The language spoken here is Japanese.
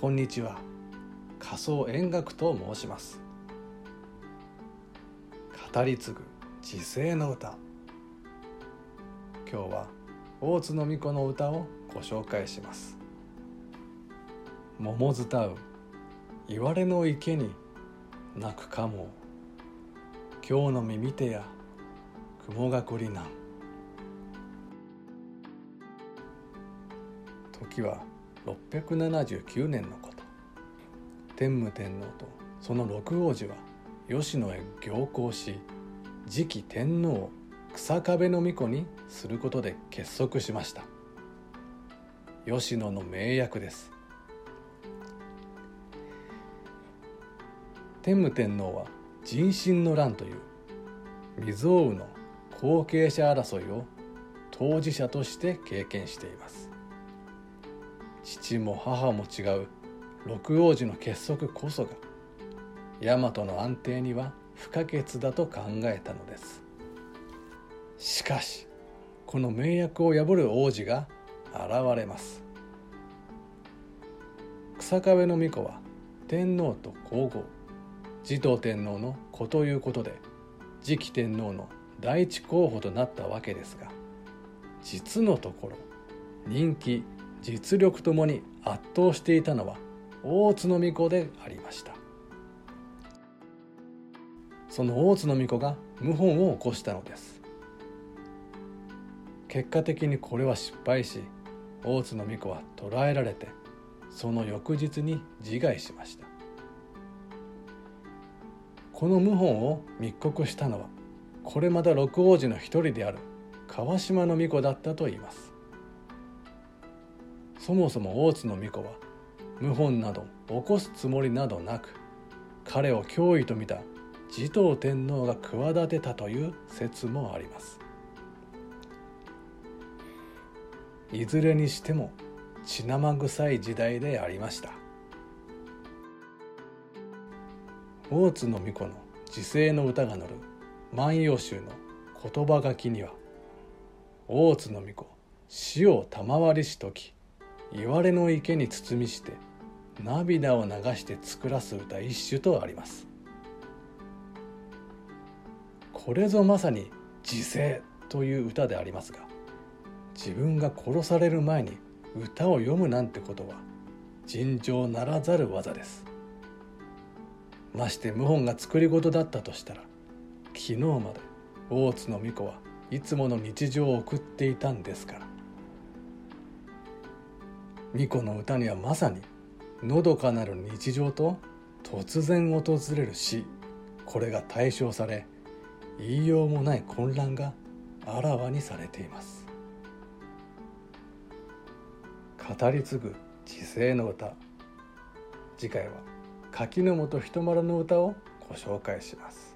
こんにちは。仮想円楽と申します。語り継ぐ時世の歌。今日は大津の巫女の歌をご紹介します。桃伝う言われの池に泣くかも。今日の耳手や雲がくりなん。時は679年のこと。天武天皇とその六王子は吉野へ行幸し次期天皇を草壁の巫女にすることで結束しました。吉野の名役です。天武天皇は人心の乱という未曾有の後継者争いを当事者として経験しています。父も母も違う。六王子の結束こそが大和の安定には不可欠だと考えたのです。しかしこの名約を破る王子が現れます。草壁の巫女は天皇と皇后持統天皇の子ということで次期天皇の第一候補となったわけですが実のところ人気実力ともに圧倒していたのは大津の巫女でありました。その大津の巫女が謀反を起こしたのです。結果的にこれは失敗し大津の巫女は捕らえられてその翌日に自害しました。この謀反を密告したのはこれまた六王子の一人である川島の巫女だったといいます。そもそも大津の巫女は謀反など起こすつもりなどなく彼を脅威と見た持統天皇が企てたという説もあります。いずれにしても血生臭い時代でありました。大津の巫女の時世の歌が載る「万葉集」の言葉書きには大津の巫女死を賜りし時言われの池に包みして涙を流して作らす歌一首とあります。これぞまさに自世という歌でありますが自分が殺される前に歌を読むなんてことは尋常ならざる技です。まして謀反が作り事だったとしたら昨日まで大津の巫女はいつもの日常を送っていたんですから。巫女の歌にはまさにのどかなる日常と突然訪れる死。これが対象され言いようもない混乱があらわにされています。語り継ぐ時世の歌。次回は柿の本人丸の歌をご紹介します。